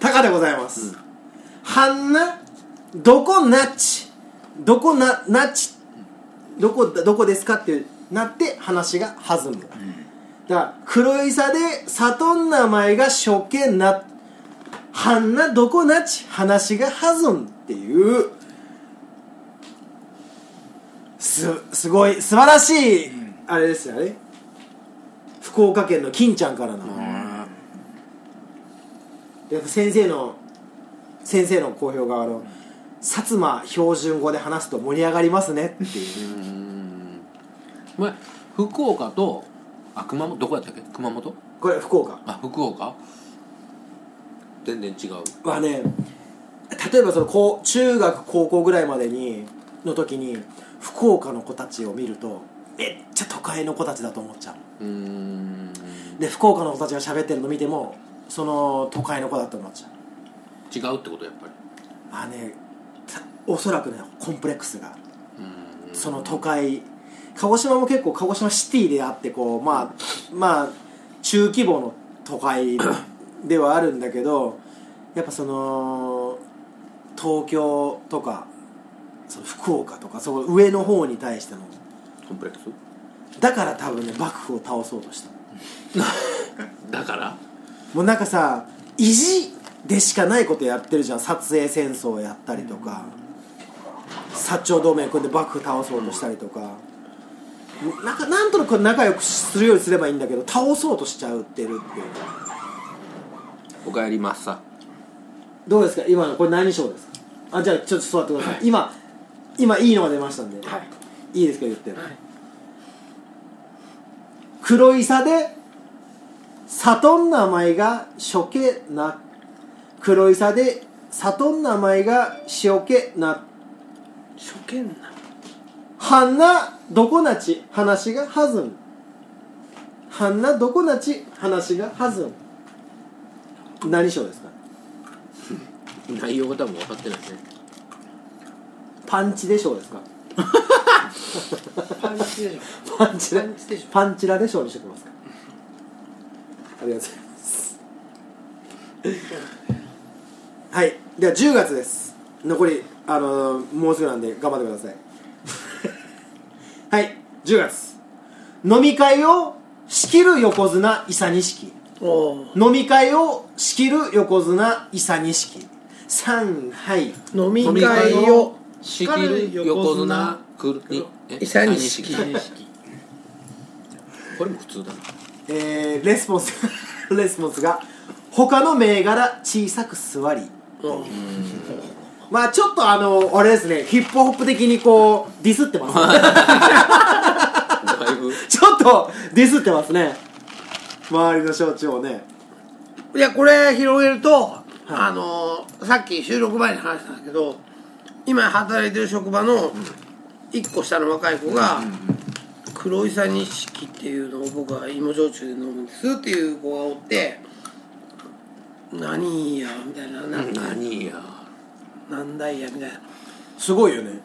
高でございます、はん。などこなっち。どこななっち。どこどこですかってなって話が弾む、だから黒いさで里の名前が初見なはんなどこなち話が弾むっていうすすごい素晴らしい、あれですよね。福岡県の金ちゃんからの、やっぱ先生の先生の好評があの薩摩標準語で話すと盛り上がりますねっていう。お前福岡とあ熊本どこやったっけ？熊本？これ福岡。あ福岡？全然違う。はね例えばそのこう中学高校ぐらいまでにの時に福岡の子たちを見るとめっちゃ都会の子たちだと思っちゃううーん。で福岡の子たちが喋ってるの見てもその都会の子だと思っちゃう。違うってことやっぱり。あねたおそらくねコンプレックスがその都会鹿児島も結構鹿児島シティであってこうまあまあ中規模の都会ではあるんだけどやっぱその東京とかその福岡とかその上の方に対してのコンプレックス？だから多分ね幕府を倒そうとした だから？もうなんかさ意地でしかないことやってるじゃん。撮影戦争をやったりとか。薩長同盟組んで幕府倒そうとしたりとか、なんかなんとなく仲良くするようにすればいいんだけど倒そうとしちゃうってるっていう。おかえりマッサどうですか？今のこれ何賞ですか？あじゃあちょっと座ってください、今今いいのが出ましたんで、はい。いいですか？言って、黒いさで里ん名前が処刑な黒いさで里ん名前が処刑な。初見なはんなどこなち話がはずんはんなどこなち話がはずん何章ですか？内容が多分分かってないね。パンチでしょうですか？パンチでしょ。パンチラパンチでしょ。パンチラでしょうにしておきますか？ありがとうございます。はい。では10月です。残りあのーもうすぐなんで頑張ってください10月。飲み会を仕切る横綱伊佐錦。飲み会を仕切る横綱伊佐錦。3はい飲み会を仕切る横綱伊佐錦。これも普通だな。えーレスポンス レスポンスが他の銘柄小さく座り。うんまあちょっとあのあれですね。ヒップホップ的にこうディスってます ぶ ちょっとディスってますね。周りの象徴をね。いやこれ広げると、あのーさっき収録前に話したんですけど今働いてる職場の1個下の若い子が黒いさ錦っていうのを僕は芋焼酎で飲むんですっていう子がおって何やみたいなな何や。なんだいやみたいな。すごいよね。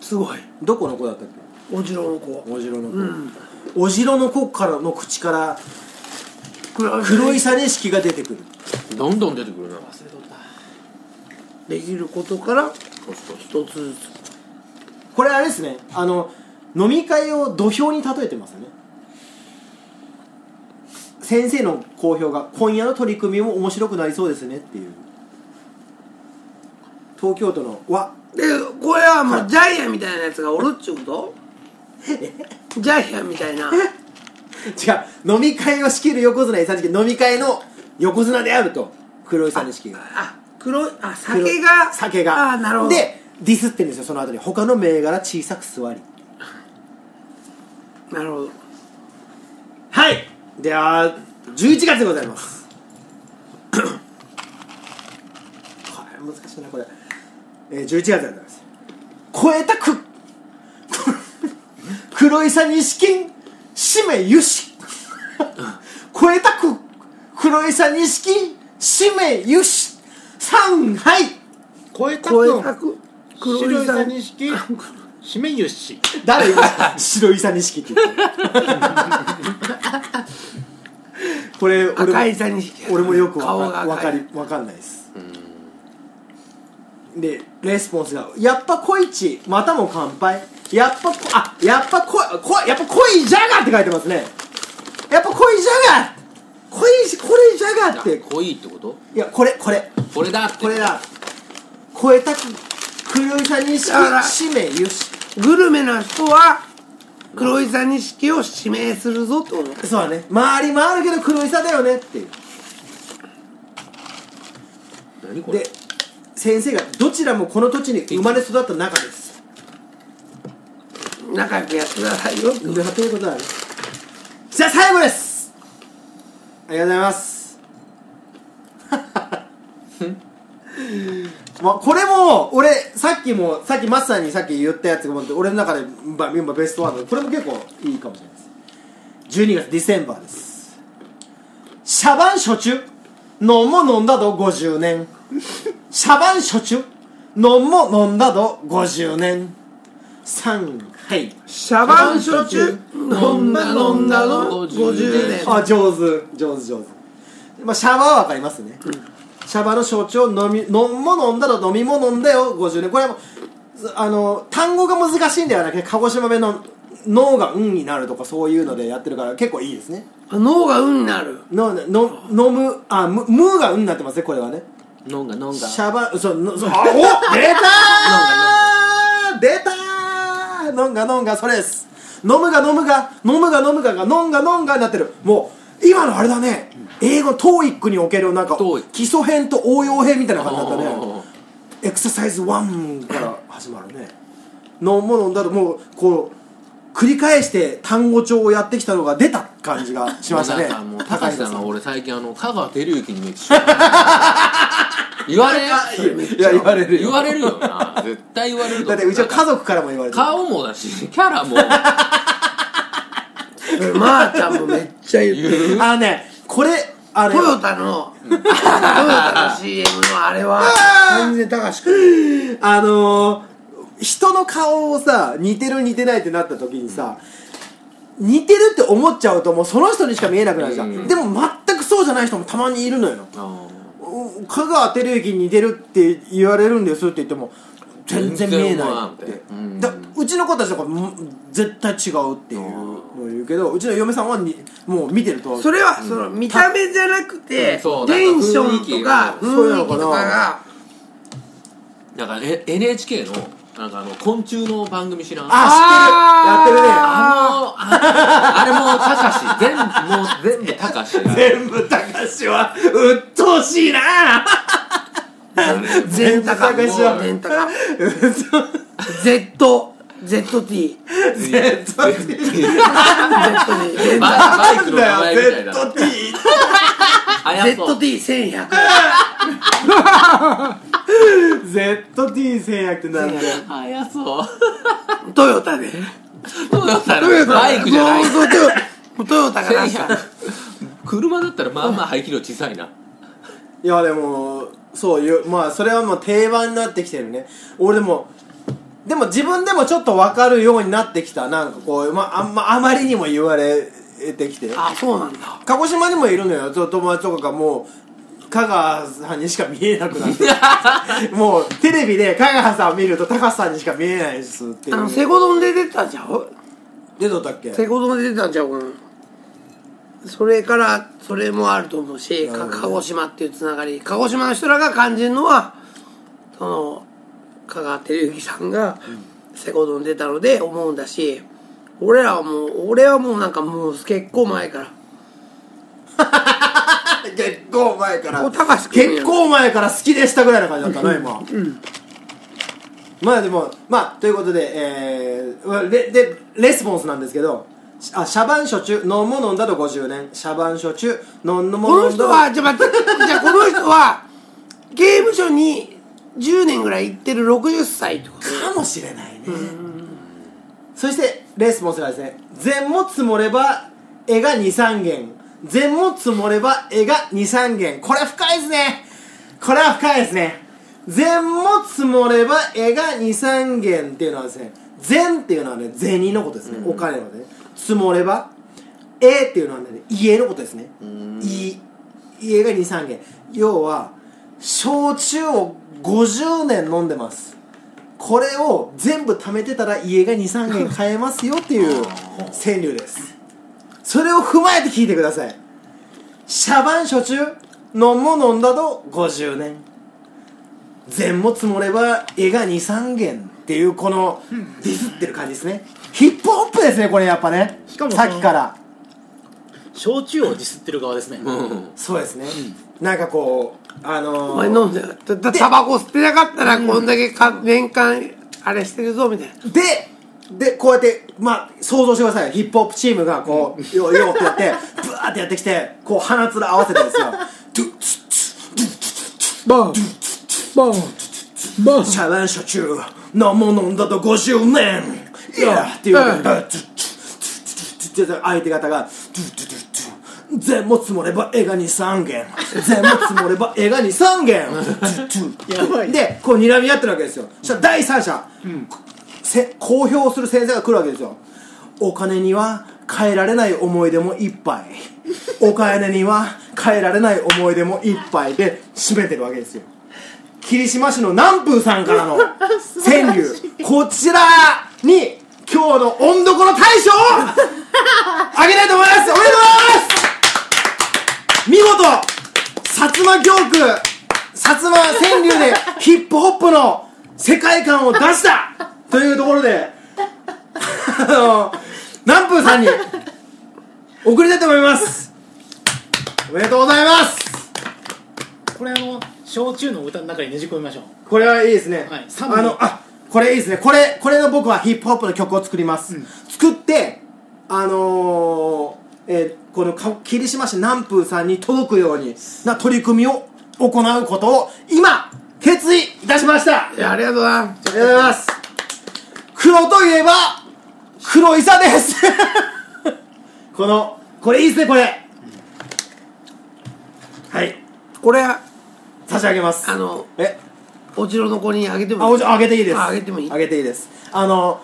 すごい。どこの子だったっけ？おじろの子。おじろの子、うん。おじろの子からの口から黒黒いさ錦が出てくる。どんどん出てくるな。忘れとった。できることから一つずつこれあれですね。あの飲み会を土俵に例えてますよね。先生の好評が今夜の取り組みも面白くなりそうですねっていう。東京都のわでこれはもうジャイアンみたいなやつがおるっちゅうこと？ジャイアンみたいな。違う飲み会を仕切る横綱伊佐錦飲み会の横綱であると黒い佐錦が。あ黒いあ酒が。酒が。あなるほど。でディスってんですよその後に。他の銘柄小さく座り。なるほど。はい。では11月でございます。これ難しいなこれ、えー、11月でございます。超えたく黒いさ錦しめゆし。超えたく黒いさ錦しめゆし。三はい。超えたく黒いささ錦しめゆし。誰今白いさ錦って言ってるこれ俺も赤いさ錦俺もよくわ顔かわかりわかんないですでレスポンスが「やっぱ濃いちまたも乾杯。やっぱこあやっぱ濃いこやっぱ濃いじゃが」って書いてますね。やっぱ濃いじゃが。濃いこれじゃがって。濃いってこと？いやこれこれ。これだって。これだ。超えたく黒いさにしだから。しグルメな人は黒いさ錦を指名するぞってこと？そうだね。回り回るけど黒いさだよねっていう。何これ？で先生がどちらもこの土地に生まれ育った仲です。仲良くやってくださいよ。ってでということだねじゃあ最後です。ありがとうございます。まあこれも俺さっきもさっきマスターにさっき言ったやつが俺の中でまあ今ベストワンでこれも結構いいかもしれないです。12月ディセンバーです。シャバン初中飲んも飲んだど50年シャバン初中飲んも飲んだど50年3はいシャバン焼酎飲んだ飲んだの50年あ上手上手上手まあシャバはわかりますね、シャバの焼酎を飲み飲も飲んだら飲みも飲んだよ50年これはもうあの単語が難しいんではなくて鹿児島弁の脳が運になるとかそういうのでやってるから結構いいですね脳が運になるのの飲むあむムーが運になってますねこれはね飲んが飲んがシャバそうのそう。あお出たー！出たー！飲んが飲んがそれです。飲むが飲むが飲むが飲むがが飲んが飲んがになってる。もう今のあれだね。英語 TOEIC におけるなんか TOEIC 基礎編と応用編みたいな感じだったね。あエクササイズ1から始まるね。飲むも飲んだらもうこう繰り返して単語帳をやってきたのが出た感じがしましたね。もうなんかもう高橋さんが高俺最近あの香川照之に見えてしまう言われいや言われるよ。言われるよな。絶対言われるとだってうちは家族からも言われてる。顔もだしキャラも。まーちゃんもめっちゃ言ってる言うあのねこれあれトヨタのトヨタの CM のあれは完全に高橋君。あのー人の顔をさ似てる似てないってなった時にさ似てるって思っちゃうともうその人にしか見えなくなるじゃん、うん。でも全くそうじゃない人もたまにいるのよ香川照之に似てるって言われるんですって言っても全然見えないって。だうちの子たちとかも絶対違うっていうのを言うけどうちの嫁さんはにもう見てると。それはその見た目じゃなくうんてそうテンションとか雰囲気とかが。だから。え NHK のなんかあの昆虫の番組知らん。あ知ってる。やってるね。あのあ あれもたかし全部もう全部たかしが全部高し は鬱陶しいな。全高全高は。全高 Z ZT ZT ZT バイクの名だ前みたいな。よ ZT あやそう。ZT1100 ZT1100 ってなんだよあやそう。トヨタで？トヨタトヨタのバイクじゃない。もうトヨもうトヨタが出した1100車だったらまあまあ排気量小さいな。いやでもそういうまあそれはもう定番になってきてるね。俺でもでも自分でもちょっと分かるようになってきた。なんかこう、まあ、あんまあまりにも言われてきて。あそうなんだ。鹿児島にもいるのよ。友達とかがもう香川さんにしか見えなくなって。もうテレビで香川さんを見ると高橋さんにしか見えないですっていう。あのセコドンで出てたんちゃう？出とったっけ？セコドンで出てたんちゃうかな。それからそれもあると思うし鹿児島っていうつながり。鹿児島の人らが感じるのはその香川照之さんがセコドン出たので思うんだし俺らはもう俺はもうなんかもう結構前から 結構前から。お高橋結構前から好きでしたぐらいな感じだったな今。まあでもまあということでえー、ででレスポンスなんですけどあシャバン初中飲む飲んだと50年シャバン初中飲んのもこの人飲んだはじゃあ待ってじゃあこの人は刑務所に10年ぐらい行ってる60歳ってことか。もしれないね。そしてレスポンスがですね善も積もれば絵が23元善も積もれば絵が23元これ深いですね。これは深いですね。善も積もれば絵が23元っていうのはですね善っていうのはね銭のことですね、お金のことね。積もれば絵っていうのはね家のことですね。い家が23元要は焼酎を50年飲んでます。これを全部貯めてたら家が23軒買えますよっていう川柳ですそれを踏まえて聞いてください。シャバン初中飲も飲んだと50年。善も積もれば絵が23軒っていうこのディスってる感じですね。ヒップホップですねこれやっぱね。しかもさっきから。焼酎をディスってる側ですね、うん。そうですね、なんかこうあのお前飲んでたたタバコ吸ってなかったらこんだけか年間あれしてるぞみたいな。ででこうやってまあ想像してくださいヒップホップチームがこう、よよってやってブワーってやってきてこう鼻つら合わせてですよ。ドゥッツッバンバンバンシャバン初中飲も飲んだと50年いやっていうことでうんドゥッツッツッツッツッツッ相手方がドゥッドゥドゥドゥ善も積もれば絵がに3軒善も積もれば絵がに3軒やばいでこう睨み合ってるわけですよそしたら第三者、せ公表する先生が来るわけですよ。お金には変えられない思い出もいっぱい。お金には変えられない思い出もいっぱい。で締めてるわけですよ。霧島市の南風さんからの 川柳。こちらに今日の温床の大賞をあげたいと思います。おめでとうございます。見事薩摩教区薩摩川柳でヒップホップの世界観を出したというところであの南風さんに送りたいと思います。おめでとうございます。これあの焼酎の歌の中にねじ込みましょう。これはいいですね、はい。あのあこれいいですね。これこれの僕はヒップホップの曲を作ります、作っってあのーえーこのか霧島市南風さんに届くようにな取り組みを行うことを今決意いたしました。いやありがとうございますありがとうございます黒といえば黒いさです。このこれいいですねこれ。はい。これ差し上げます。あのえ？お城の子にあげてもあおじあげていいです。ああげてもいい？あげていいです。あの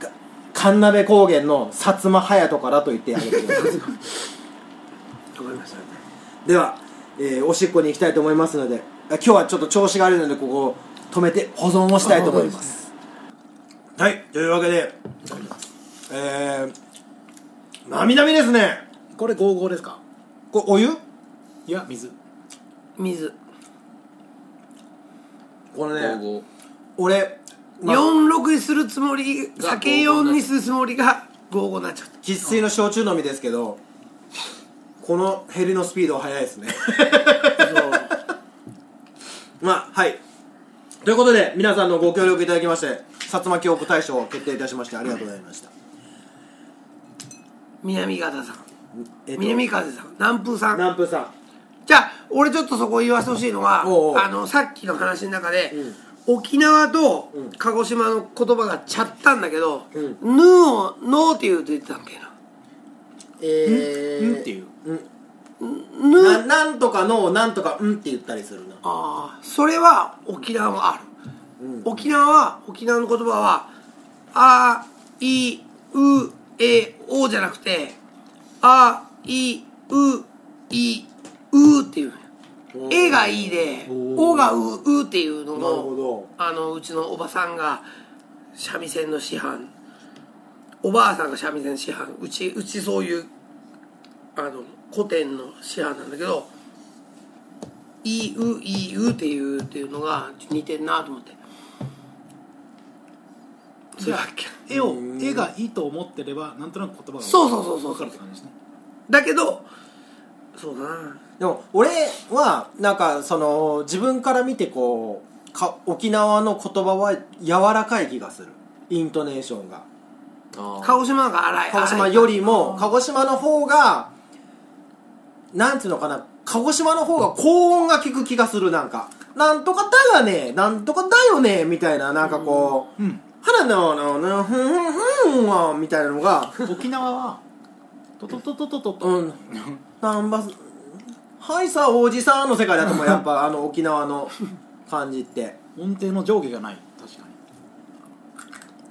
か神鍋高原の薩摩隼人からと言ってあげてください。わかりました。では、えーおしっこに行きたいと思いますのであ今日はちょっと調子が悪いのでここを止めて保存をしたいと思います。はいというわけでえー、なみなみですね。これ55ですか？これお湯？いや水。水。これね55俺、まあ46にするつもりが酒4にするつもりが55になっちゃった。生粋の焼酎飲みですけどこの減りのスピードは速いですね。まあはいということで皆さんのご協力いただきまして薩摩教区大賞を決定いたしましてありがとうございました、南方さん。えっと南風さん。南風さん。南風さん。じゃあ俺ちょっとそこ言わせてほしいのはおうおう。あのさっきの話の中で、沖縄と鹿児島の言葉がちゃったんだけど「うん。ヌー」を「ノー」って言うと言ってたんけな？えうん？っていう「ヌー」ななんとかのなんとかうんって言ったりする。なああそれは沖縄もある、沖縄は沖縄の言葉は「あいうえお」じゃなくて「あいういう」っていう「え」が「い」で「お」がう「う」っていうのなるほのど。あのうちのおばさんが三味線の師範。おばあさんが三味線の師範。うちうちそういうあの古典の師範なんだけど「いういう」っていうっていうのが似てんなと思って。それだっけ絵を絵がいいと思ってればなんとなく言葉がそうそうそうそう分かるって感じですね。だけどそうだな。でも俺はなんかその自分から見てこうか沖縄の言葉は柔らかい気がする。イントネーションが。鹿児島なんか荒い。鹿児島よりも鹿児島の方がなんていうのかな鹿児島の方が高音が効く気がするなんか。なんとかだよね。なんとかだよね。みたいななんかこううん「花のののふんふんふんわ」みたいなのが沖縄はトトトトトトトうん。なんばはいさおじさんの世界だともやっぱ あの沖縄の感じって。音程の上下がない確か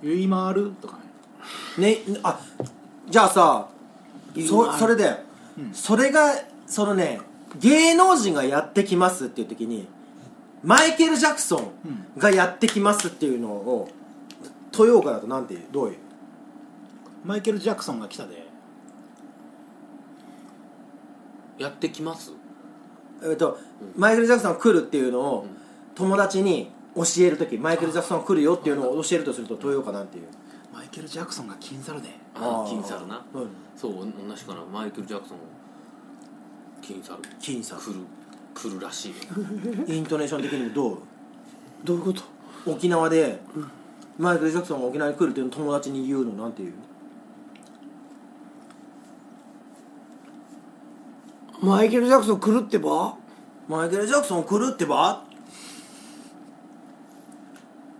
に。ゆいまるとかね。ねあじゃあさそそれで、うん。それがそのね芸能人がやってきますっていう時にマイケル・ジャクソンがやってきますっていうのを豊岡だとなんていう？どういう？マイケル・ジャクソンが来たで。やってきます？えっと、マイケル・ジャクソンが来るっていうのを友達に教える時マイケル・ジャクソンが来るよっていうのを教えるとすると豊岡なんていう？マイケル・ジャクソンが金猿で。ああ金猿な。うん。そう同じかな。マイケル・ジャクソン金猿金さん来る。来るらしい。イントネーション的にもどう？どういうこと？沖縄で、マイケル・ジャクソンが沖縄に来るっていうのを友達に言うのなんていう？マイケル・ジャクソン来るってば？マイケル・ジャクソン来るってば？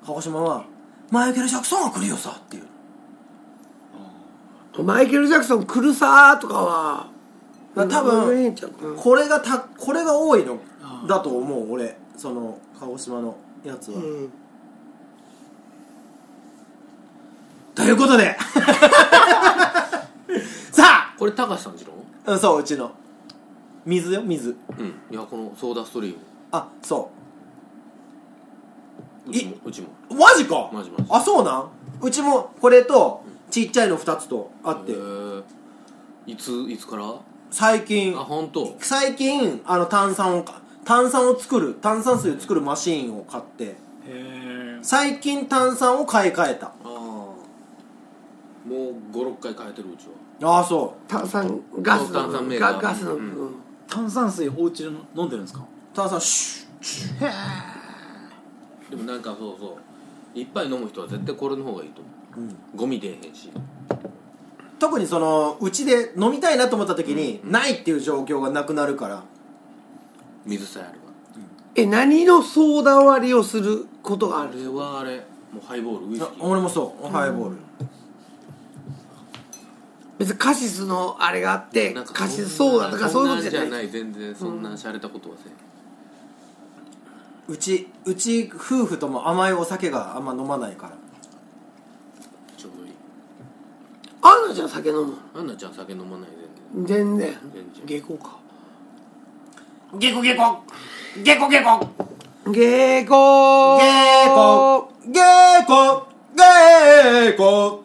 鹿児島はマイケル・ジャクソンが来るよさっていう。マイケル・ジャクソン来るさーとかは多分これがたこれが多いのだと思う俺。その鹿児島のやつは、うん。ということで。さこれ高橋さんちの？あうんそううちの。水よ水。うん。いやこのソーダストリーム。あそう。ちもうちも。うマジか？マジマジ。あそうなん？うちもこれとちっちゃいの2つとあって。いついつから？最近。あ本当。最近あの炭酸をか炭酸を作る炭酸水を作るマシーンを買って。へえ。最近炭酸を買い替えた。ああ。もう56回変えてるうちは。ああそ炭酸ガスの炭酸メーカー。ガガスの、うん。うん炭酸水お家で飲んでるんですか？う炭酸シュッでもなんかそうそう。いっぱい飲む人は絶対これの方がいいと思ゴミ出えへんし特にそのうちで飲みたいなと思った時に、ないっていう状況がなくなるから。水さえあれば。え何のソーダ割りをすることがあある？れはあれもうハイボールウイスあキー。俺もそう。ハイボール、別にカシスのあれがあってなんかカシスソーダとかそういうことじゃない。い。全然そんな洒落たことはせん。うちうち夫婦とも甘いお酒があんま飲まないからちょうどいいアンナちゃん酒飲むアンナちゃん酒飲まない全然。全然。下校か。ゲコゲコゲコゲコ下校。ゲコゲコゲコ